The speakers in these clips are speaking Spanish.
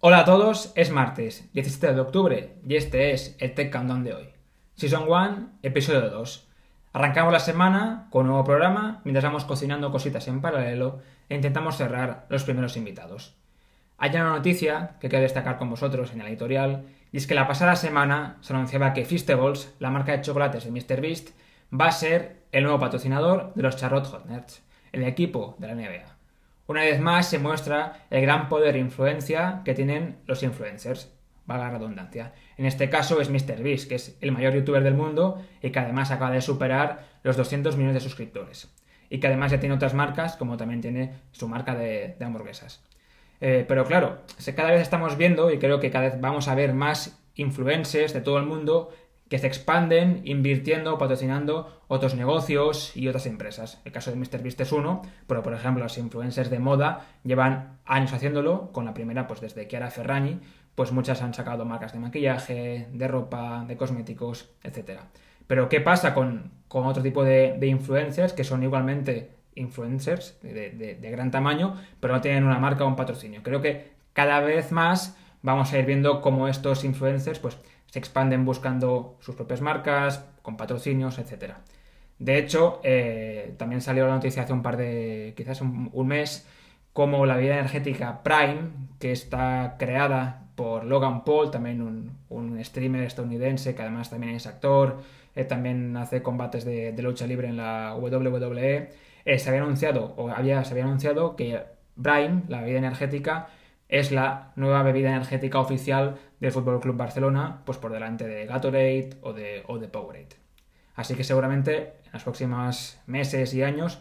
Hola a todos, es martes 17 de octubre y este es el Tech Countdown de hoy. Season 1, episodio 2. Arrancamos la semana con un nuevo programa mientras vamos cocinando cositas en paralelo e intentamos cerrar los primeros invitados. Hay una noticia que quiero destacar con vosotros en el editorial y es que la pasada semana se anunciaba que Feastables, la marca de chocolates de MrBeast, va a ser el nuevo patrocinador de los Charlotte Hornets, el equipo de la NBA. Una vez más se muestra el gran poder e influencia que tienen los influencers, valga la redundancia. En este caso es MrBeast, que es el mayor youtuber del mundo y que además acaba de superar los 200 millones de suscriptores. Y que además ya tiene otras marcas, como también tiene su marca de, hamburguesas. Eh, pero claro, cada vez estamos viendo, y creo que cada vez vamos a ver más influencers de todo el mundo que se expanden invirtiendo, patrocinando otros negocios y otras empresas. El caso de MrBeast es uno, pero por ejemplo los influencers de moda llevan años haciéndolo, con la primera pues desde Chiara Ferragni, pues muchas han sacado marcas de maquillaje, de ropa, de cosméticos, etc. Pero ¿qué pasa con, otro tipo de, influencers que son igualmente influencers de, de gran tamaño, pero no tienen una marca o un patrocinio? Creo que cada vez más vamos a ir viendo cómo estos influencers pues se expanden buscando sus propias marcas, con patrocinios, etc. De hecho, eh, también salió la noticia hace un par de, quizás un, mes, como la bebida energética Prime, que está creada por Logan Paul, también un, streamer estadounidense que además también es actor, eh, también hace combates de, lucha libre en la WWE, eh, se había anunciado, o había, se había anunciado que Prime, la bebida energética, es la nueva bebida energética oficial del Fútbol Club Barcelona, pues por delante de Gatorade o de, Powerade. Así que seguramente en los próximos meses y años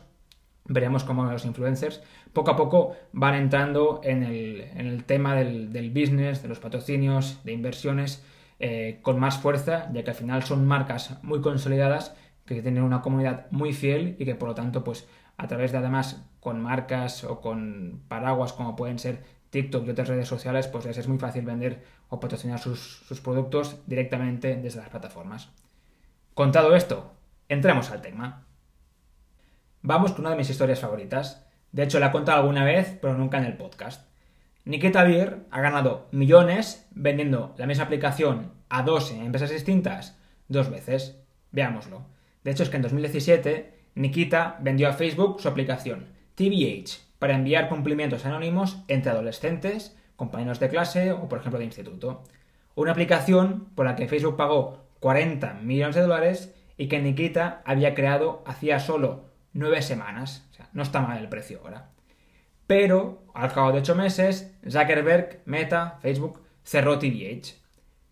veremos cómo los influencers poco a poco van entrando en el, tema del, business, de los patrocinios, de inversiones, eh, con más fuerza, ya que al final son marcas muy consolidadas que tienen una comunidad muy fiel y que por lo tanto, pues a través de además con marcas o con paraguas como pueden ser TikTok y otras redes sociales, pues es muy fácil vender o patrocinar sus, productos directamente desde las plataformas. Contado esto, entremos al tema. Vamos con una de mis historias favoritas. De hecho, la he contado alguna vez, pero nunca en el podcast. Nikita Beer ha ganado millones vendiendo la misma aplicación a dos empresas distintas dos veces. Veámoslo. De hecho, es que en 2017 Nikita vendió a Facebook su aplicación TVH para enviar cumplimientos anónimos entre adolescentes, compañeros de clase o, por ejemplo, de instituto. Una aplicación por la que Facebook pagó 40 millones de dólares y que Nikita había creado hacía solo 9 semanas. O sea, no está mal el precio ahora. Pero, al cabo de 8 meses, Zuckerberg, Meta, Facebook, cerró TVH.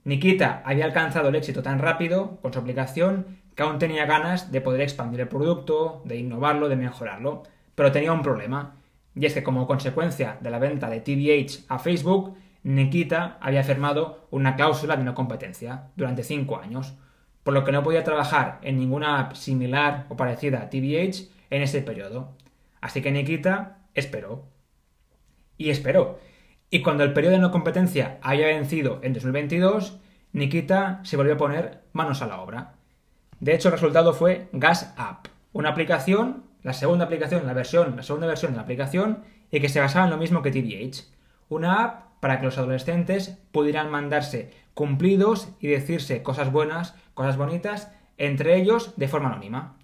Nikita había alcanzado el éxito tan rápido con su aplicación que aún tenía ganas de poder expandir el producto, de innovarlo, de mejorarlo, pero tenía un problema y es que como consecuencia de la venta de TVH a Facebook, Nikita había firmado una cláusula de no competencia durante 5 años, por lo que no podía trabajar en ninguna app similar o parecida a TVH en ese periodo. Así que Nikita esperó. Y esperó. Y cuando el periodo de no competencia había vencido en 2022, Nikita se volvió a poner manos a la obra. De hecho, el resultado fue Gas App, una aplicación la segunda aplicación, la versión, la segunda versión de la aplicación y que se basaba en lo mismo que TVH. Una app para que los adolescentes pudieran mandarse cumplidos y decirse cosas buenas, cosas bonitas, entre ellos de forma anónima.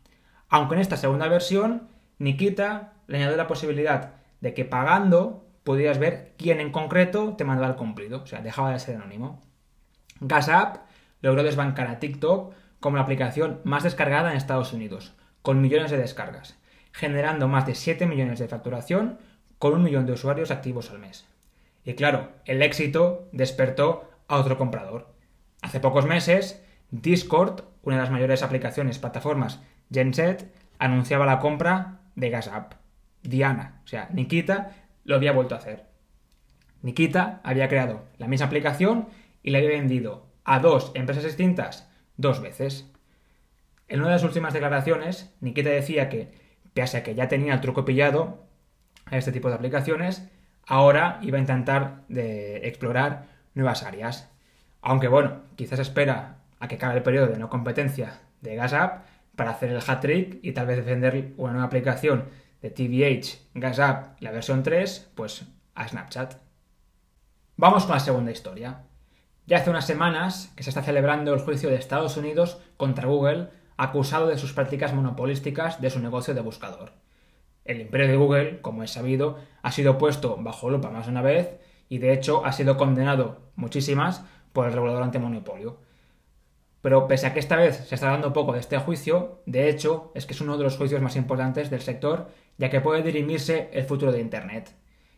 Aunque en esta segunda versión, Nikita le añadió la posibilidad de que pagando pudieras ver quién en concreto te mandaba el cumplido, o sea, dejaba de ser anónimo. GasApp logró desbancar a TikTok como la aplicación más descargada en Estados Unidos, con millones de descargas generando más de 7 millones de facturación con un millón de usuarios activos al mes. Y claro, el éxito despertó a otro comprador. Hace pocos meses, Discord, una de las mayores aplicaciones plataformas Genset, anunciaba la compra de GasApp. Diana, o sea, Nikita, lo había vuelto a hacer. Nikita había creado la misma aplicación y la había vendido a dos empresas distintas dos veces. En una de las últimas declaraciones, Nikita decía que pese a que ya tenía el truco pillado a este tipo de aplicaciones, ahora iba a intentar de explorar nuevas áreas. Aunque bueno, quizás espera a que acabe el periodo de no competencia de GasApp para hacer el hat trick y tal vez defender una nueva aplicación de TVH GasApp, la versión 3, pues a Snapchat. Vamos con la segunda historia. Ya hace unas semanas que se está celebrando el juicio de Estados Unidos contra Google, acusado de sus prácticas monopolísticas de su negocio de buscador. El imperio de Google, como es sabido, ha sido puesto bajo lupa más de una vez y de hecho ha sido condenado muchísimas por el regulador antimonopolio. Pero pese a que esta vez se está dando poco de este juicio, de hecho es que es uno de los juicios más importantes del sector, ya que puede dirimirse el futuro de Internet.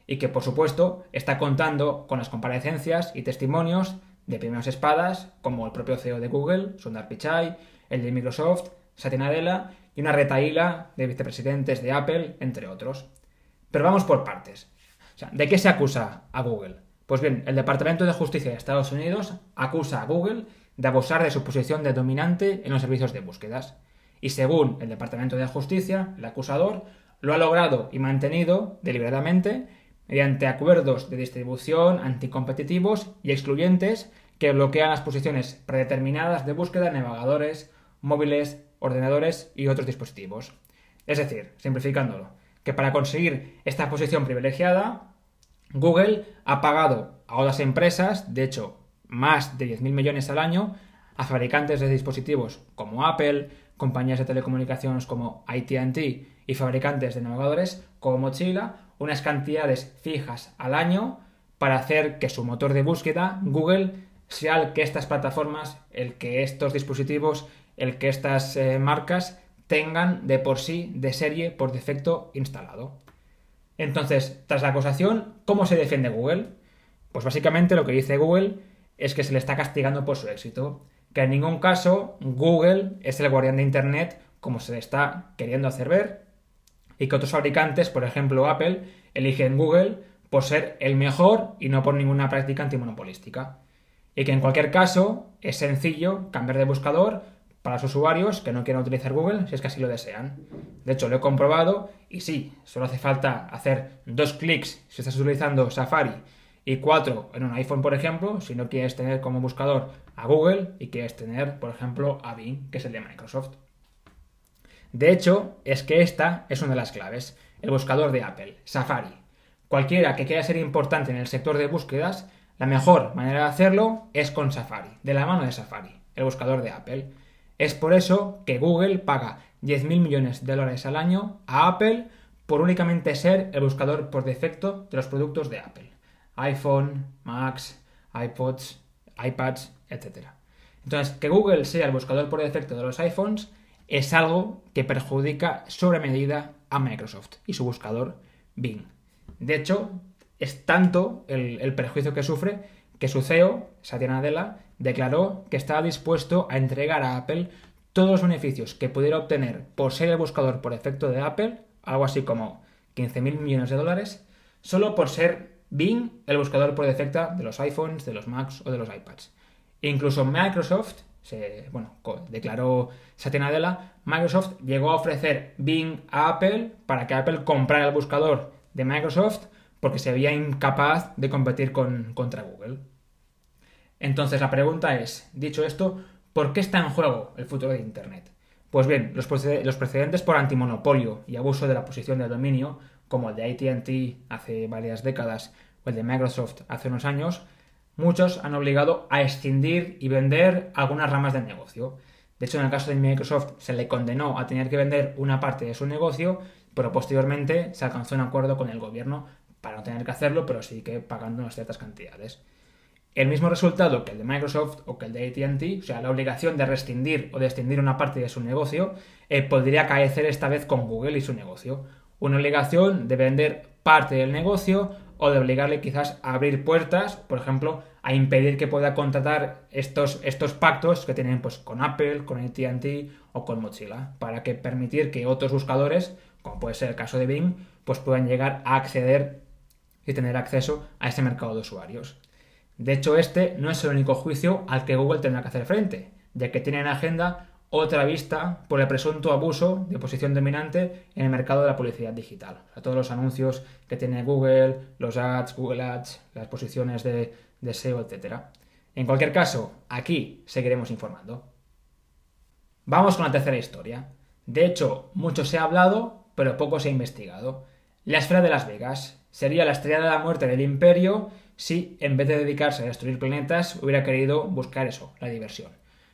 Y que, por supuesto, está contando con las comparecencias y testimonios de primeras espadas, como el propio CEO de Google, Sundar Pichai, el de Microsoft, Satya Nadella y una retaíla de vicepresidentes de Apple, entre otros. Pero vamos por partes. ¿De qué se acusa a Google? Pues bien, el Departamento de Justicia de Estados Unidos acusa a Google de abusar de su posición de dominante en los servicios de búsquedas. Y según el Departamento de Justicia, el acusador lo ha logrado y mantenido deliberadamente mediante acuerdos de distribución anticompetitivos y excluyentes que bloquean las posiciones predeterminadas de búsqueda en navegadores, móviles, ordenadores y otros dispositivos. Es decir, simplificándolo, que para conseguir esta posición privilegiada, Google ha pagado a otras empresas, de hecho, más de 10.000 millones al año, a fabricantes de dispositivos como Apple, compañías de telecomunicaciones como ATT y fabricantes de navegadores como Mozilla, unas cantidades fijas al año para hacer que su motor de búsqueda, Google, sea el que estas plataformas, el que estos dispositivos, el que estas eh, marcas tengan de por sí, de serie, por defecto instalado. Entonces, tras la acusación, ¿cómo se defiende Google? Pues básicamente lo que dice Google es que se le está castigando por su éxito, que en ningún caso Google es el guardián de Internet como se le está queriendo hacer ver, y que otros fabricantes, por ejemplo Apple, eligen Google por ser el mejor y no por ninguna práctica antimonopolística. Y que en cualquier caso es sencillo cambiar de buscador para los usuarios que no quieran utilizar Google si es que así lo desean. De hecho, lo he comprobado y sí, solo hace falta hacer dos clics si estás utilizando Safari y cuatro en un iPhone, por ejemplo, si no quieres tener como buscador a Google y quieres tener, por ejemplo, a Bing, que es el de Microsoft. De hecho, es que esta es una de las claves, el buscador de Apple, Safari. Cualquiera que quiera ser importante en el sector de búsquedas, la mejor manera de hacerlo es con Safari, de la mano de Safari, el buscador de Apple. Es por eso que Google paga 10.000 millones de dólares al año a Apple por únicamente ser el buscador por defecto de los productos de Apple. iPhone, Macs, iPods, iPads, etc. Entonces, que Google sea el buscador por defecto de los iPhones es algo que perjudica sobre medida a Microsoft y su buscador Bing. De hecho, es tanto el, el perjuicio que sufre que su CEO, Satya Nadella, declaró que estaba dispuesto a entregar a Apple todos los beneficios que pudiera obtener por ser el buscador por defecto de Apple, algo así como 15.000 millones de dólares, solo por ser Bing, el buscador por defecto de los iPhones, de los Macs o de los iPads. incluso Microsoft, se, bueno, declaró Satya Microsoft llegó a ofrecer Bing a Apple para que Apple comprara el buscador de Microsoft porque se veía incapaz de competir con, contra Google. Entonces la pregunta es, dicho esto, ¿por qué está en juego el futuro de Internet? Pues bien, los, precedentes por antimonopolio y abuso de la posición de dominio como el de ATT hace varias décadas o el de Microsoft hace unos años, muchos han obligado a escindir y vender algunas ramas del negocio. De hecho, en el caso de Microsoft se le condenó a tener que vender una parte de su negocio, pero posteriormente se alcanzó un acuerdo con el gobierno para no tener que hacerlo, pero sí que pagando unas ciertas cantidades. El mismo resultado que el de Microsoft o que el de ATT, o sea, la obligación de rescindir o de extindir una parte de su negocio, eh, podría caecer esta vez con Google y su negocio una obligación de vender parte del negocio o de obligarle quizás a abrir puertas, por ejemplo, a impedir que pueda contratar estos, estos pactos que tienen pues, con Apple, con AT&T o con Mozilla, para que permitir que otros buscadores, como puede ser el caso de Bing, pues puedan llegar a acceder y tener acceso a este mercado de usuarios. De hecho, este no es el único juicio al que Google tendrá que hacer frente, ya que tiene en agenda otra vista por el presunto abuso de posición dominante en el mercado de la publicidad digital. O todos los anuncios que tiene Google, los ads, Google Ads, las posiciones de, de SEO, etc. En cualquier caso, aquí seguiremos informando. Vamos con la tercera historia. De hecho, mucho se ha hablado, pero poco se ha investigado. La esfera de Las Vegas sería la estrella de la muerte del imperio si en vez de dedicarse a destruir planetas hubiera querido buscar eso, la diversión.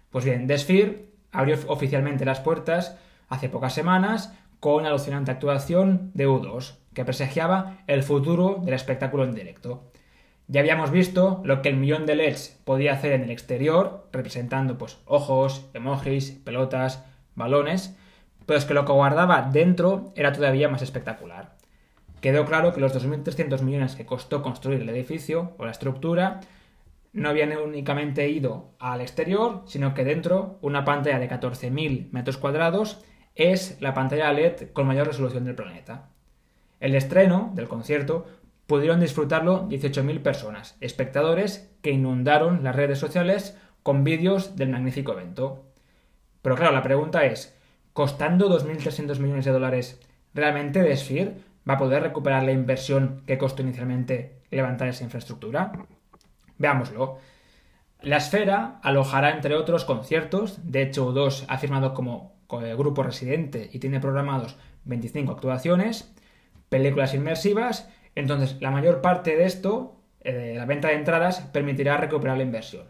Pues bien, The Sphere abrió oficialmente las puertas hace pocas semanas con la alucinante actuación de U2, que presagiaba el futuro del espectáculo en directo. Ya habíamos visto lo que el millón de LEDs podía hacer en el exterior, representando pues ojos, emojis, pelotas, balones, pero es que lo que guardaba dentro era todavía más espectacular. Quedó claro que los 2.300 millones que costó construir el edificio o la estructura no habían únicamente ido al exterior, sino que dentro una pantalla de 14.000 metros cuadrados es la pantalla LED con mayor resolución del planeta. El estreno del concierto pudieron disfrutarlo 18.000 personas, espectadores que inundaron las redes sociales con vídeos del magnífico evento. Pero claro, la pregunta es, costando 2.300 millones de dólares, ¿realmente Sphere va a poder recuperar la inversión que costó inicialmente levantar esa infraestructura? Veámoslo. La esfera alojará, entre otros, conciertos. De hecho, U2 ha firmado como grupo residente y tiene programados 25 actuaciones, películas inmersivas. Entonces, la mayor parte de esto, eh, la venta de entradas, permitirá recuperar la inversión.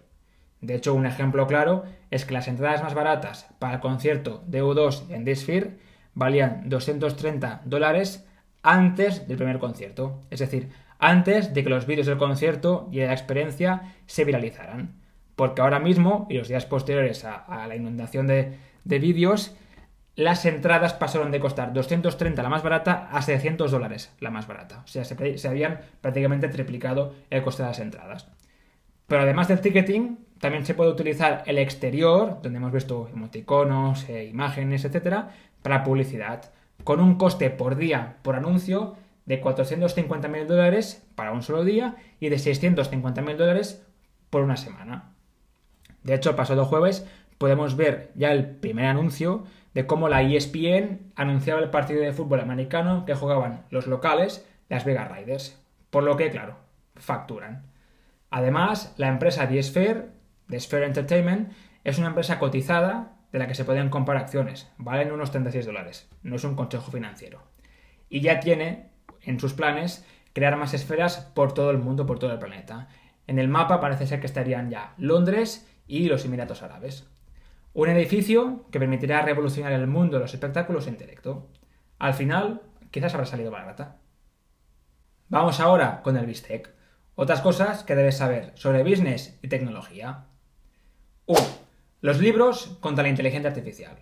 De hecho, un ejemplo claro es que las entradas más baratas para el concierto de U2 en The Sphere valían 230 dólares antes del primer concierto. Es decir, antes de que los vídeos del concierto y de la experiencia se viralizaran. Porque ahora mismo, y los días posteriores a, la inundación de, vídeos, las entradas pasaron de costar 230 la más barata a 600 dólares la más barata. O sea, se, habían prácticamente triplicado el coste de las entradas. Pero además del ticketing, también se puede utilizar el exterior, donde hemos visto emoticonos, eh, imágenes, etcétera, para publicidad, con un coste por día por anuncio de 450.000 dólares para un solo día y de 650.000 dólares por una semana. De hecho, el pasado jueves podemos ver ya el primer anuncio de cómo la ESPN anunciaba el partido de fútbol americano que jugaban los locales, Las Vegas Raiders. Por lo que, claro, facturan. Además, la empresa The Sphere, The Sphere Entertainment, es una empresa cotizada de la que se pueden comprar acciones. Valen unos 36 dólares. No es un consejo financiero. Y ya tiene en sus planes crear más esferas por todo el mundo, por todo el planeta. En el mapa parece ser que estarían ya Londres y los Emiratos Árabes. Un edificio que permitirá revolucionar el mundo de los espectáculos en directo. Al final, quizás habrá salido barata. Vamos ahora con el Bistec. Otras cosas que debes saber sobre business y tecnología. 1. Los libros contra la inteligencia artificial.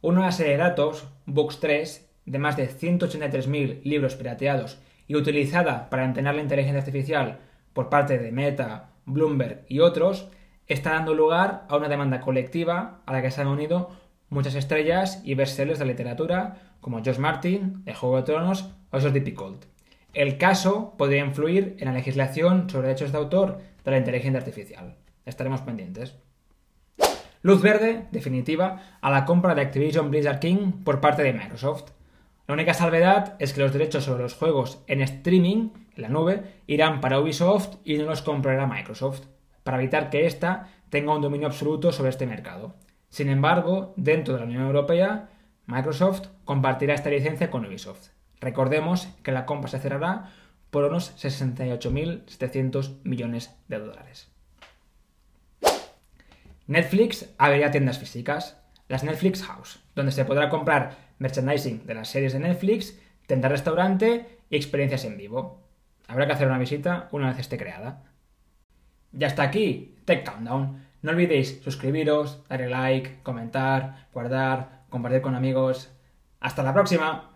Una serie de datos, Books 3, de más de 183.000 libros pirateados y utilizada para entrenar la inteligencia artificial por parte de Meta, Bloomberg y otros, está dando lugar a una demanda colectiva a la que se han unido muchas estrellas y bestsellers de la literatura como George Martin, de Juego de Tronos o Joseph Picoult. El caso podría influir en la legislación sobre derechos de autor de la inteligencia artificial. Estaremos pendientes. Luz verde, definitiva, a la compra de Activision Blizzard King por parte de Microsoft. La única salvedad es que los derechos sobre los juegos en streaming, en la nube, irán para Ubisoft y no los comprará Microsoft, para evitar que ésta tenga un dominio absoluto sobre este mercado. Sin embargo, dentro de la Unión Europea, Microsoft compartirá esta licencia con Ubisoft. Recordemos que la compra se cerrará por unos 68.700 millones de dólares. Netflix abrirá tiendas físicas, las Netflix House, donde se podrá comprar merchandising de las series de Netflix, tendrá restaurante y experiencias en vivo. Habrá que hacer una visita una vez esté creada. Ya está aquí, Tech Countdown. No olvidéis suscribiros, darle like, comentar, guardar, compartir con amigos. ¡Hasta la próxima!